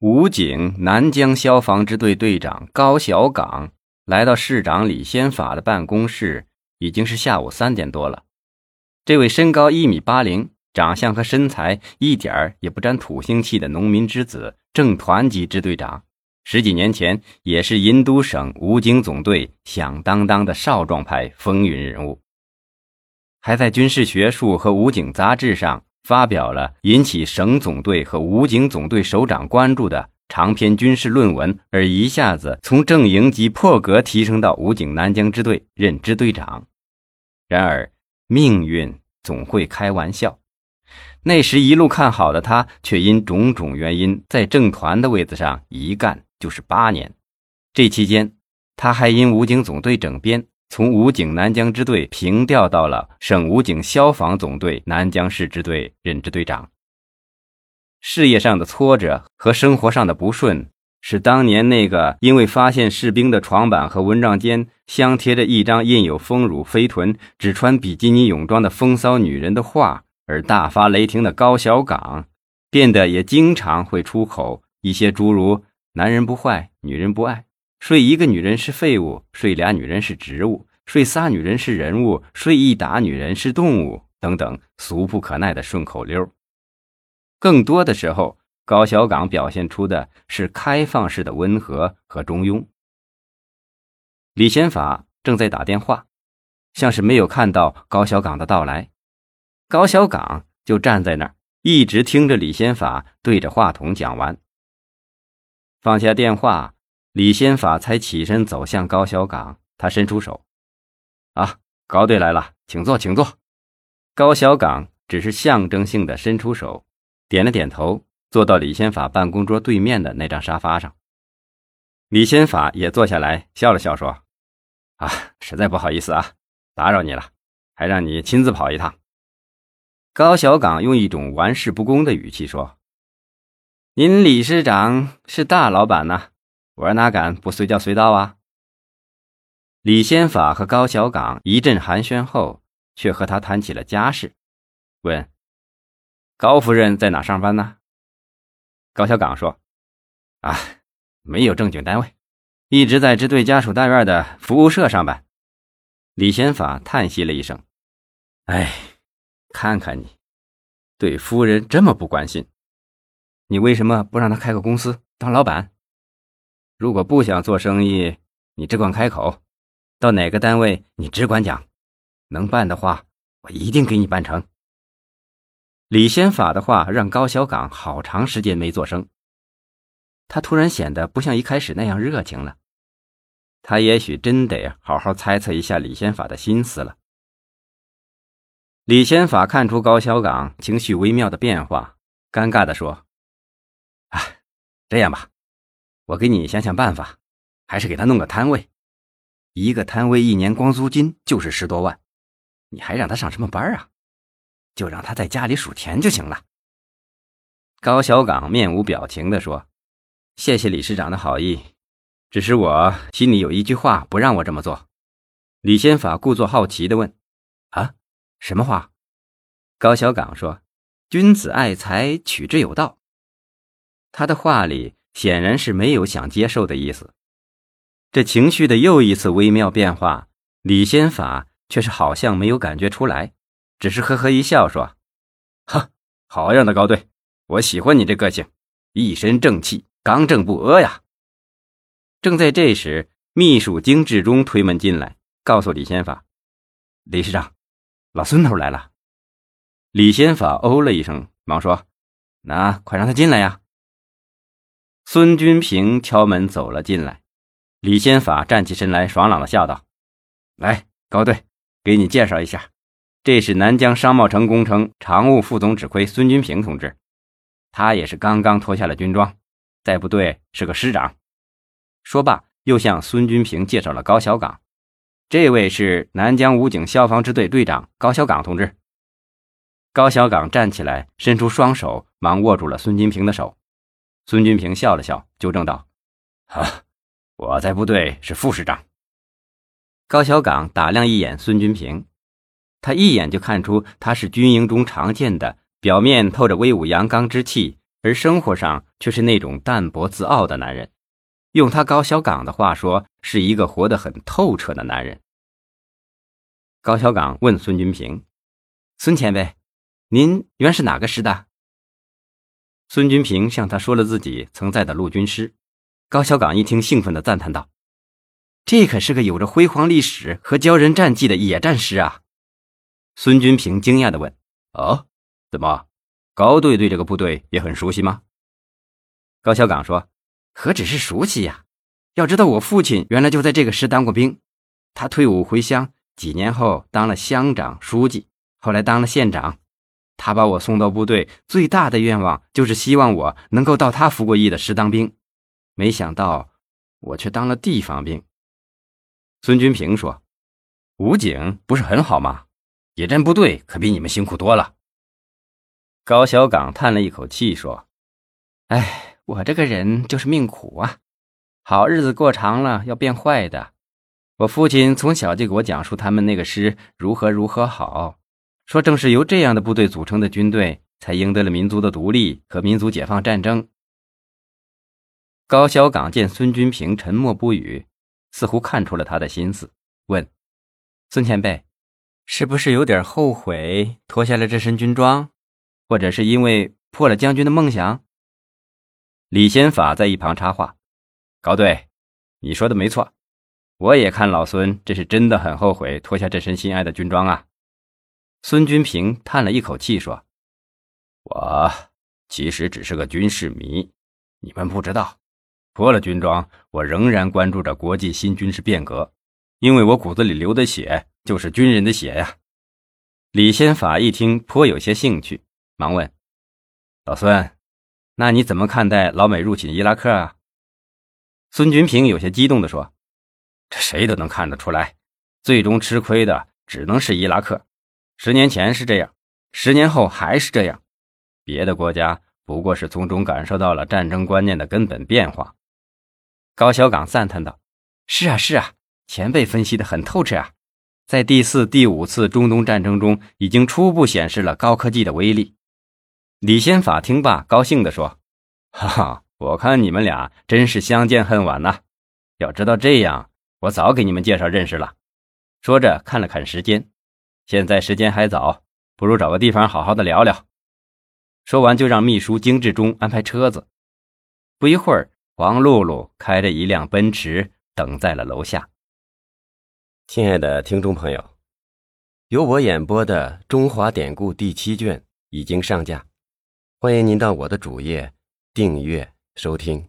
武警南江消防支队队长高小岗来到市长李先法的办公室，已经是下午三点多了。这位身高一米八零、长相和身材一点儿也不沾土腥气的农民之子正团级支队长，十几年前也是银都省武警总队响当当的少壮派风云人物，还在军事学术和武警杂志上。发表了引起省总队和武警总队首长关注的长篇军事论文，而一下子从正营级破格提升到武警南江支队任支队长。然而命运总会开玩笑，那时一路看好的他，却因种种原因在政团的位子上一干就是八年。这期间，他还因武警总队整编。从武警南江支队平调到了省武警消防总队南江市支队任支队长。事业上的挫折和生活上的不顺，使当年那个因为发现士兵的床板和蚊帐间镶贴着一张印有丰乳肥臀、只穿比基尼泳装的风骚女人的画而大发雷霆的高小岗，变得也经常会出口一些诸如“男人不坏，女人不爱”。睡一个女人是废物，睡俩女人是植物，睡仨女人是人物，睡一打女人是动物，等等俗不可耐的顺口溜。更多的时候，高小岗表现出的是开放式的温和和中庸。李先法正在打电话，像是没有看到高小岗的到来，高小岗就站在那儿，一直听着李先法对着话筒讲完，放下电话。李先法才起身走向高小岗，他伸出手：“啊，高队来了，请坐，请坐。”高小岗只是象征性的伸出手，点了点头，坐到李先法办公桌对面的那张沙发上。李先法也坐下来，笑了笑说：“啊，实在不好意思啊，打扰你了，还让你亲自跑一趟。”高小岗用一种玩世不恭的语气说：“您李师长是大老板呐。”我哪敢不随叫随到啊！李先法和高小岗一阵寒暄后，却和他谈起了家事，问：“高夫人在哪上班呢？”高小岗说：“啊，没有正经单位，一直在支队家属大院的服务社上班。”李先法叹息了一声：“哎，看看你，对夫人这么不关心，你为什么不让她开个公司当老板？”如果不想做生意，你只管开口，到哪个单位你只管讲，能办的话，我一定给你办成。李先法的话让高小岗好长时间没做声，他突然显得不像一开始那样热情了。他也许真得好好猜测一下李先法的心思了。李先法看出高小岗情绪微妙的变化，尴尬地说：“啊，这样吧。”我给你想想办法，还是给他弄个摊位。一个摊位一年光租金就是十多万，你还让他上什么班啊？就让他在家里数钱就行了。高小岗面无表情地说：“谢谢李市长的好意，只是我心里有一句话不让我这么做。”李先法故作好奇地问：“啊，什么话？”高小岗说：“君子爱财，取之有道。”他的话里。显然是没有想接受的意思，这情绪的又一次微妙变化，李先法却是好像没有感觉出来，只是呵呵一笑说：“哈，好样的，高队，我喜欢你这个性，一身正气，刚正不阿呀。”正在这时，秘书金志忠推门进来，告诉李先法：“李师长，老孙头来了。”李先法哦了一声，忙说：“那快让他进来呀。”孙军平敲门走了进来，李先法站起身来，爽朗的笑道：“来，高队，给你介绍一下，这是南疆商贸城工程常务副总指挥孙军平同志，他也是刚刚脱下了军装，在部队是个师长。”说罢，又向孙军平介绍了高小岗，这位是南疆武警消防支队队长高小岗同志。高小岗站起来，伸出双手，忙握住了孙军平的手。孙军平笑了笑，纠正道：“啊，我在部队是副师长。”高小岗打量一眼孙军平，他一眼就看出他是军营中常见的，表面透着威武阳刚之气，而生活上却是那种淡泊自傲的男人。用他高小岗的话说，是一个活得很透彻的男人。高小岗问孙君平：“孙前辈，您原是哪个师的？”孙君平向他说了自己曾在的陆军师。高小岗一听，兴奋地赞叹道：“这可是个有着辉煌历史和骄人战绩的野战师啊！”孙君平惊讶地问：“哦，怎么，高队对这个部队也很熟悉吗？”高小岗说。何止是熟悉呀！要知道，我父亲原来就在这个师当过兵。他退伍回乡，几年后当了乡长、书记，后来当了县长。他把我送到部队，最大的愿望就是希望我能够到他服过役的师当兵。没想到，我却当了地方兵。孙军平说：“武警不是很好吗？野战部队可比你们辛苦多了。”高小岗叹了一口气说：“哎。”我这个人就是命苦啊，好日子过长了要变坏的。我父亲从小就给我讲述他们那个师如何如何好，说正是由这样的部队组成的军队，才赢得了民族的独立和民族解放战争。高小岗见孙君平沉默不语，似乎看出了他的心思，问：“孙前辈，是不是有点后悔脱下了这身军装，或者是因为破了将军的梦想？”李先法在一旁插话：“高队，你说的没错，我也看老孙这是真的很后悔脱下这身心爱的军装啊。”孙军平叹了一口气说：“我其实只是个军事迷，你们不知道，脱了军装，我仍然关注着国际新军事变革，因为我骨子里流的血就是军人的血呀。”李先法一听，颇有些兴趣，忙问：“老孙。”那你怎么看待老美入侵伊拉克啊？孙军平有些激动地说：“这谁都能看得出来，最终吃亏的只能是伊拉克。十年前是这样，十年后还是这样。别的国家不过是从中感受到了战争观念的根本变化。”高小岗赞叹道：“是啊，是啊，前辈分析的很透彻啊，在第四、第五次中东战争中，已经初步显示了高科技的威力。”李先法听罢，高兴地说：“哈哈，我看你们俩真是相见恨晚呐！要知道这样，我早给你们介绍认识了。”说着看了看时间，现在时间还早，不如找个地方好好的聊聊。说完，就让秘书金志忠安排车子。不一会儿，黄露露开着一辆奔驰等在了楼下。亲爱的听众朋友，由我演播的《中华典故》第七卷已经上架。欢迎您到我的主页订阅收听。